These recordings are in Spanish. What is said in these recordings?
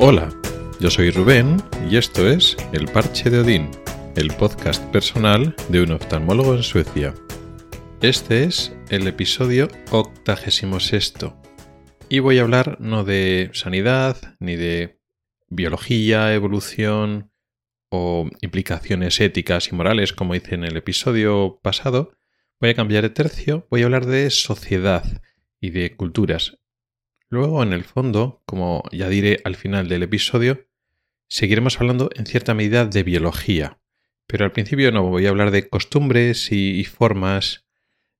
Hola, yo soy Rubén y esto es El Parche de Odín, el podcast personal de un oftalmólogo en Suecia. Este es el episodio 86 y voy a hablar no de sanidad ni de biología, evolución o implicaciones éticas y morales como hice en el episodio pasado. Voy a cambiar de tercio, voy a hablar de sociedad y de culturas Luego, en el fondo, como ya diré al final del episodio, seguiremos hablando en cierta medida de biología. Pero al principio no voy a hablar de costumbres y, formas,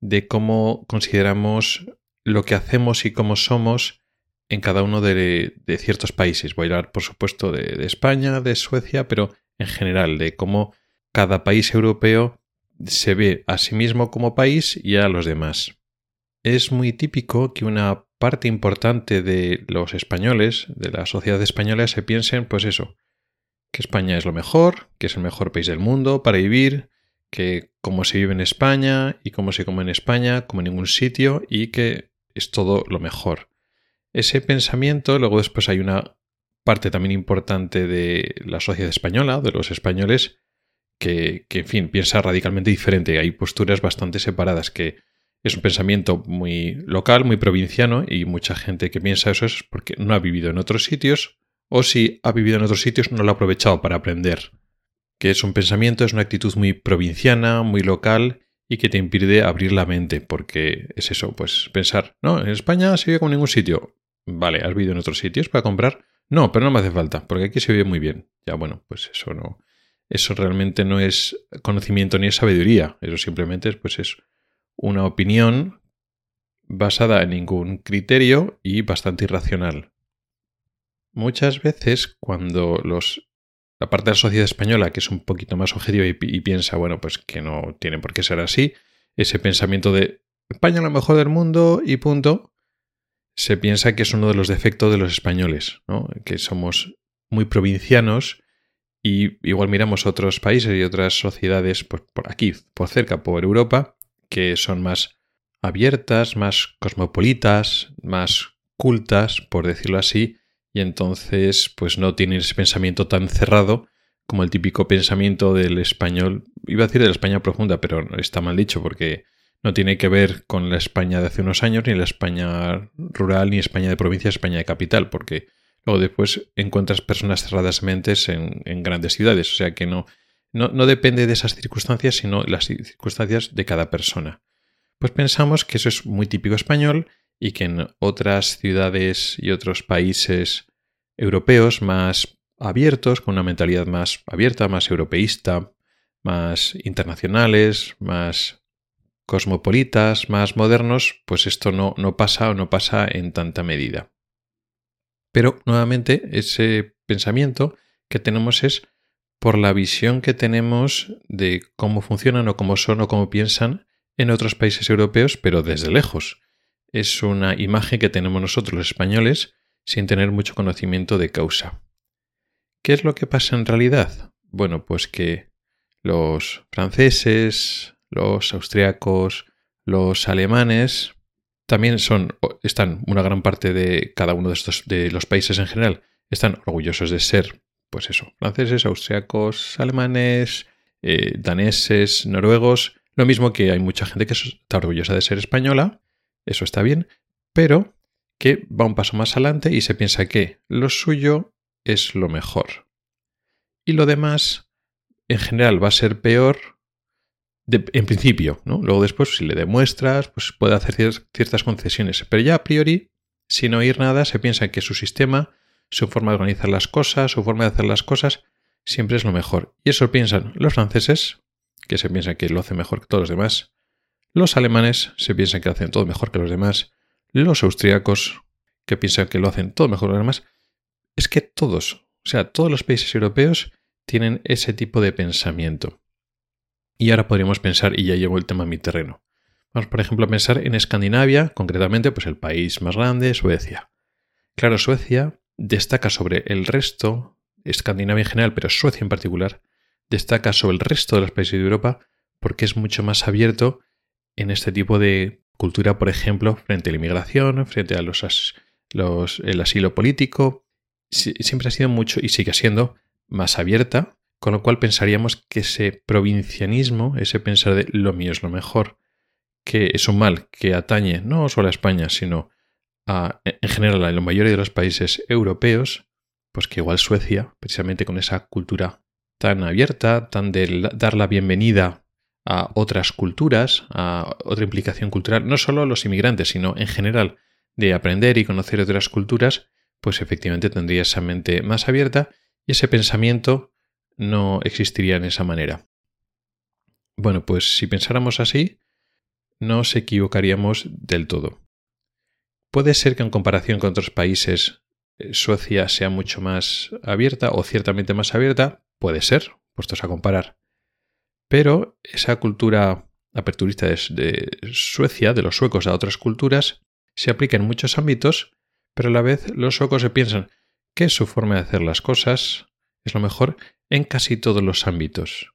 de cómo consideramos lo que hacemos y cómo somos en cada uno de, ciertos países. Voy a hablar, por supuesto, de, España, de Suecia, pero en general, de cómo cada país europeo se ve a sí mismo como país y a los demás. Es muy típico que una parte importante de los españoles, de la sociedad española, se piensen, pues eso, que España es lo mejor, que es el mejor país del mundo para vivir, que cómo se vive en España y cómo se come en España, como en ningún sitio, y que es todo lo mejor. Ese pensamiento, luego después hay una parte también importante de la sociedad española, de los españoles, que, que en fin, piensa radicalmente diferente. Hay posturas bastante separadas que es un pensamiento muy local, muy provinciano, y mucha gente que piensa eso es porque no ha vivido en otros sitios, o si ha vivido en otros sitios no lo ha aprovechado para aprender. Que es un pensamiento, es una actitud muy provinciana, muy local, y que te impide abrir la mente, porque es eso, pues pensar, no, en España se vive como en ningún sitio. Vale, ¿has vivido en otros sitios para comprar? No, pero no me hace falta, porque aquí se vive muy bien. Ya bueno, pues eso no. Eso realmente no es conocimiento ni es sabiduría. Eso simplemente es, pues eso una opinión basada en ningún criterio y bastante irracional. Muchas veces cuando los la parte de la sociedad española que es un poquito más objetiva y, piensa, bueno, pues que no tiene por qué ser así, ese pensamiento de España lo mejor del mundo y punto, se piensa que es uno de los defectos de los españoles, ¿no? que somos muy provincianos y igual miramos otros países y otras sociedades pues, por aquí, por cerca, por Europa, que son más abiertas, más cosmopolitas, más cultas, por decirlo así, y entonces pues no tienen ese pensamiento tan cerrado como el típico pensamiento del español, iba a decir de la España profunda, pero está mal dicho porque no tiene que ver con la España de hace unos años, ni la España rural, ni España de provincia, España de capital, porque luego después encuentras personas cerradas mentes en, en grandes ciudades, o sea que no, no, depende de esas circunstancias, sino las circunstancias de cada persona. Pues pensamos que eso es muy típico español y que en otras ciudades y otros países europeos más abiertos, con una mentalidad más abierta, más europeísta, más internacionales, más cosmopolitas, más modernos, pues esto no, no pasa o no pasa en tanta medida. Pero nuevamente ese pensamiento que tenemos es por la visión que tenemos de cómo funcionan o cómo son o cómo piensan en otros países europeos, pero desde lejos. Es una imagen que tenemos nosotros los españoles sin tener mucho conocimiento de causa. ¿Qué es lo que pasa en realidad? Bueno, pues que los franceses, los austriacos, los alemanes también son están una gran parte de cada uno de estos de los países en general están orgullosos de ser pues eso, franceses, austriacos, alemanes, eh, daneses, noruegos. Lo mismo que hay mucha gente que está orgullosa de ser española, eso está bien, pero que va un paso más adelante y se piensa que lo suyo es lo mejor. Y lo demás, en general, va a ser peor en principio, ¿no? Luego después, si le demuestras, pues puede hacer ciertas concesiones. Pero ya a priori, sin oír nada, se piensa que su sistema su forma de organizar las cosas, su forma de hacer las cosas, siempre es lo mejor. Y eso piensan los franceses, que se piensan que lo hacen mejor que todos los demás. Los alemanes se piensan que hacen todo mejor que los demás. Los austríacos, que piensan que lo hacen todo mejor que los demás. Es que todos, o sea, todos los países europeos tienen ese tipo de pensamiento. Y ahora podríamos pensar, y ya llevo el tema a mi terreno. Vamos, por ejemplo, a pensar en Escandinavia, concretamente, pues el país más grande, Suecia. Claro, Suecia destaca sobre el resto, Escandinavia en general, pero Suecia en particular, destaca sobre el resto de los países de Europa porque es mucho más abierto en este tipo de cultura, por ejemplo, frente a la inmigración, frente a los, el asilo político. siempre ha sido mucho y sigue siendo más abierta, con lo cual pensaríamos que ese provincianismo, ese pensar de lo mío es lo mejor, que es un mal que atañe no solo a España, sino en general a la mayoría de los países europeos, pues que igual Suecia, precisamente con esa cultura tan abierta, tan de dar la bienvenida a otras culturas, a otra implicación cultural, no solo a los inmigrantes, sino en general de aprender y conocer otras culturas, pues efectivamente tendría esa mente más abierta y ese pensamiento no existiría en esa manera. Bueno, pues si pensáramos así, no nos equivocaríamos del todo. Puede ser que en comparación con otros países eh, Suecia sea mucho más abierta o ciertamente más abierta, puede ser, puestos a comparar. Pero esa cultura aperturista de, Suecia, de los suecos a otras culturas, se aplica en muchos ámbitos, pero a la vez los suecos se piensan que su forma de hacer las cosas es lo mejor en casi todos los ámbitos.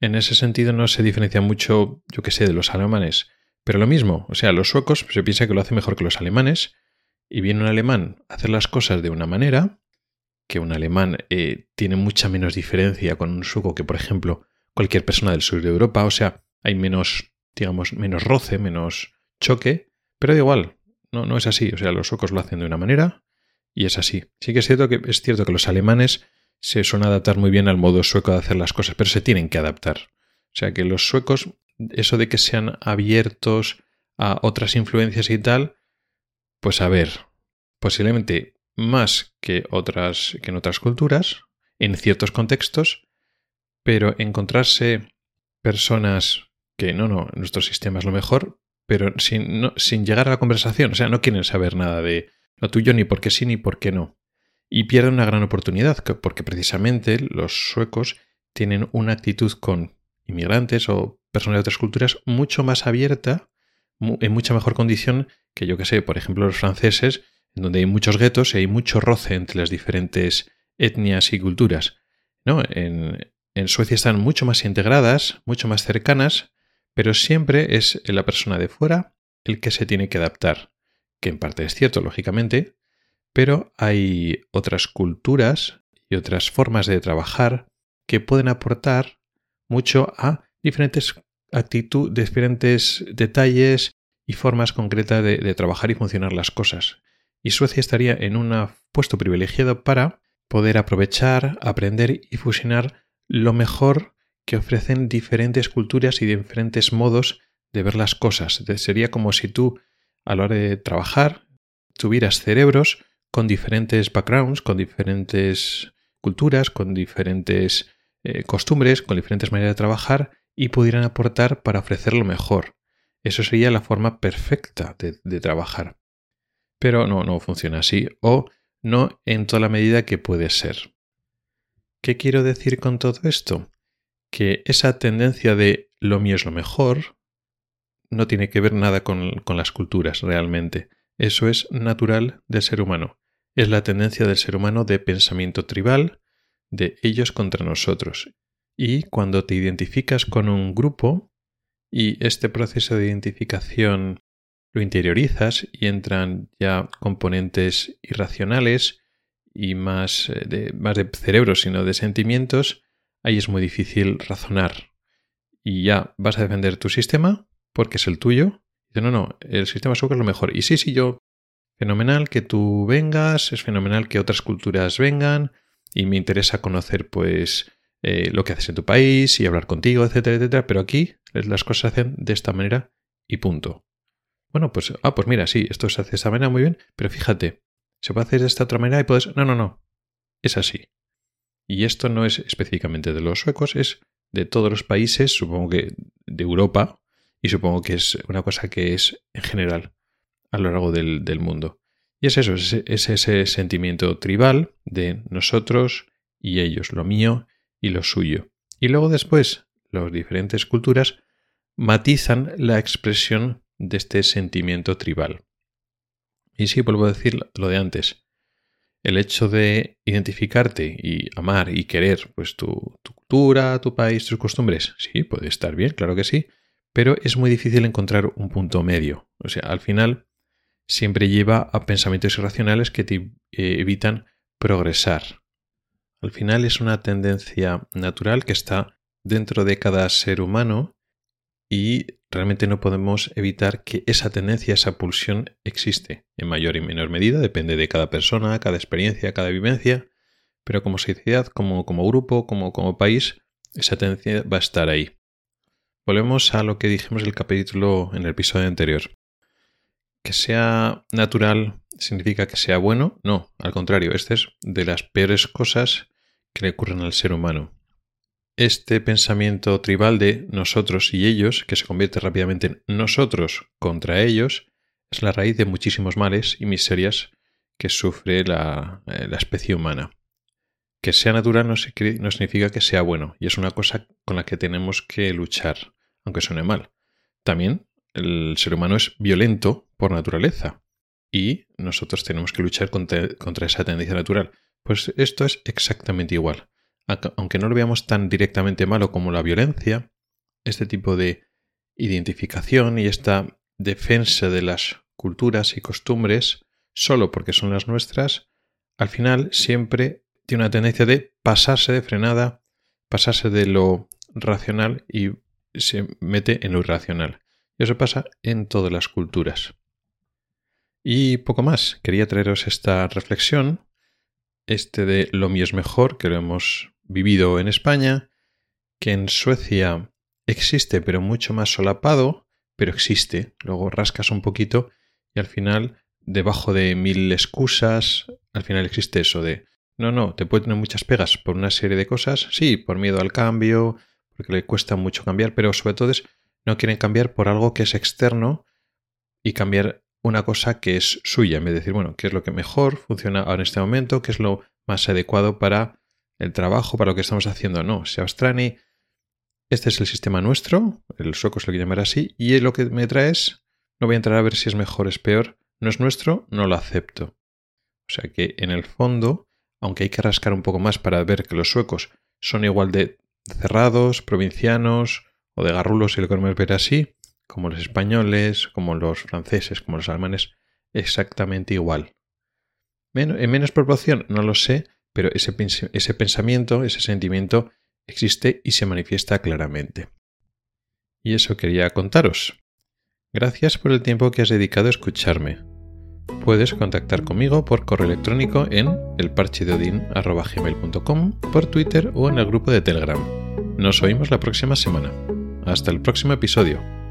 En ese sentido no se diferencia mucho, yo que sé, de los alemanes, pero lo mismo, o sea, los suecos se piensa que lo hacen mejor que los alemanes, y viene un alemán a hacer las cosas de una manera, que un alemán eh, tiene mucha menos diferencia con un sueco que, por ejemplo, cualquier persona del sur de Europa, o sea, hay menos, digamos, menos roce, menos choque, pero da igual, no, no es así, o sea, los suecos lo hacen de una manera y es así. Sí que es cierto que, es cierto que los alemanes se suelen adaptar muy bien al modo sueco de hacer las cosas, pero se tienen que adaptar. O sea que los suecos, eso de que sean abiertos a otras influencias y tal, pues a ver, posiblemente más que otras que en otras culturas, en ciertos contextos, pero encontrarse personas que no, no, nuestro sistema es lo mejor, pero sin, sin llegar a la conversación, o sea, no quieren saber nada de lo tuyo ni por qué sí ni por qué no. Y pierden una gran oportunidad, porque precisamente los suecos tienen una actitud con inmigrantes o personas de otras culturas mucho más abierta, en mucha mejor condición que yo que sé, por ejemplo, los franceses, en donde hay muchos guetos y hay mucho roce entre las diferentes etnias y culturas. ¿no? En, en Suecia están mucho más integradas, mucho más cercanas, pero siempre es la persona de fuera el que se tiene que adaptar, que en parte es cierto, lógicamente, pero hay otras culturas y otras formas de trabajar que pueden aportar mucho a diferentes actitudes, diferentes detalles y formas concretas de, trabajar y funcionar las cosas. Y Suecia estaría en un puesto privilegiado para poder aprovechar, aprender y fusionar lo mejor que ofrecen diferentes culturas y diferentes modos de ver las cosas. Sería como si tú, a la hora de trabajar, tuvieras cerebros con diferentes backgrounds, con diferentes culturas, con diferentes eh, costumbres, con diferentes maneras de trabajar y pudieran aportar para ofrecer lo mejor. Eso sería la forma perfecta de, trabajar. Pero no, no funciona así o no en toda la medida que puede ser. ¿Qué quiero decir con todo esto? Que esa tendencia de lo mío es lo mejor no tiene que ver nada con, con las culturas realmente. Eso es natural del ser humano es la tendencia del ser humano de pensamiento tribal, de ellos contra nosotros. Y cuando te identificas con un grupo y este proceso de identificación lo interiorizas y entran ya componentes irracionales y más eh, de, más de cerebro, sino de sentimientos, ahí es muy difícil razonar. Y ya vas a defender tu sistema porque es el tuyo. Dice, no, no, el sistema sueco es lo mejor. Y sí, sí, yo fenomenal que tú vengas, es fenomenal que otras culturas vengan y me interesa conocer pues eh, lo que haces en tu país y hablar contigo, etcétera, etcétera, pero aquí las cosas se hacen de esta manera y punto. Bueno, pues, ah, pues mira, sí, esto se hace de esta manera muy bien, pero fíjate, se puede hacer de esta otra manera y puedes... No, no, no, es así. Y esto no es específicamente de los suecos, es de todos los países, supongo que de Europa, y supongo que es una cosa que es en general a lo largo del, mundo. Y es eso, es, ese sentimiento tribal de nosotros y ellos, lo mío y lo suyo. Y luego después, las diferentes culturas matizan la expresión de este sentimiento tribal. Y sí, vuelvo a decir lo de antes. El hecho de identificarte y amar y querer pues tu, tu cultura, tu país, tus costumbres, sí, puede estar bien, claro que sí, pero es muy difícil encontrar un punto medio. O sea, al final siempre lleva a pensamientos irracionales que te eh, evitan progresar. Al final es una tendencia natural que está dentro de cada ser humano y realmente no podemos evitar que esa tendencia, esa pulsión existe en mayor y menor medida, depende de cada persona, cada experiencia, cada vivencia, pero como sociedad, como, como grupo, como, como país, esa tendencia va a estar ahí. Volvemos a lo que dijimos en el capítulo en el episodio anterior. Que sea natural significa que sea bueno. No, al contrario, esta es de las peores cosas que le ocurren al ser humano. Este pensamiento tribal de nosotros y ellos, que se convierte rápidamente en nosotros contra ellos, es la raíz de muchísimos males y miserias que sufre la, eh, especie humana. Que sea natural no, no significa que sea bueno, y es una cosa con la que tenemos que luchar, aunque suene mal. También el ser humano es violento por naturaleza, y nosotros tenemos que luchar contra, esa tendencia natural. Pues esto es exactamente igual. Aunque no lo veamos tan directamente malo como la violencia, este tipo de identificación y esta defensa de las culturas y costumbres, solo porque son las nuestras, al final siempre tiene una tendencia de pasarse de frenada, pasarse de lo racional y se mete en lo irracional. Y eso pasa en todas las culturas. Y poco más. Quería traeros esta reflexión, este de lo mío es mejor, que lo hemos vivido en España, que en Suecia existe, pero mucho más solapado, pero existe. Luego rascas un poquito y al final, debajo de mil excusas, al final existe eso de, no, no, te puede tener muchas pegas por una serie de cosas, sí, por miedo al cambio, porque le cuesta mucho cambiar, pero sobre todo es, no quieren cambiar por algo que es externo y cambiar una cosa que es suya, en vez de decir, bueno, qué es lo que mejor funciona ahora en este momento, qué es lo más adecuado para el trabajo, para lo que estamos haciendo. No, se abstrani. Este es el sistema nuestro, el sueco se lo quiere llamar así, y lo que me trae es, no voy a entrar a ver si es mejor es peor, no es nuestro, no lo acepto. O sea que en el fondo, aunque hay que rascar un poco más para ver que los suecos son igual de cerrados, provincianos o de garrulos, si lo queremos ver así, como los españoles, como los franceses, como los alemanes, exactamente igual. en menos proporción, no lo sé, pero ese, pensamiento, ese sentimiento existe y se manifiesta claramente. Y eso quería contaros. Gracias por el tiempo que has dedicado a escucharme. Puedes contactar conmigo por correo electrónico en elparchedeodin.com, por Twitter o en el grupo de Telegram. Nos oímos la próxima semana. Hasta el próximo episodio.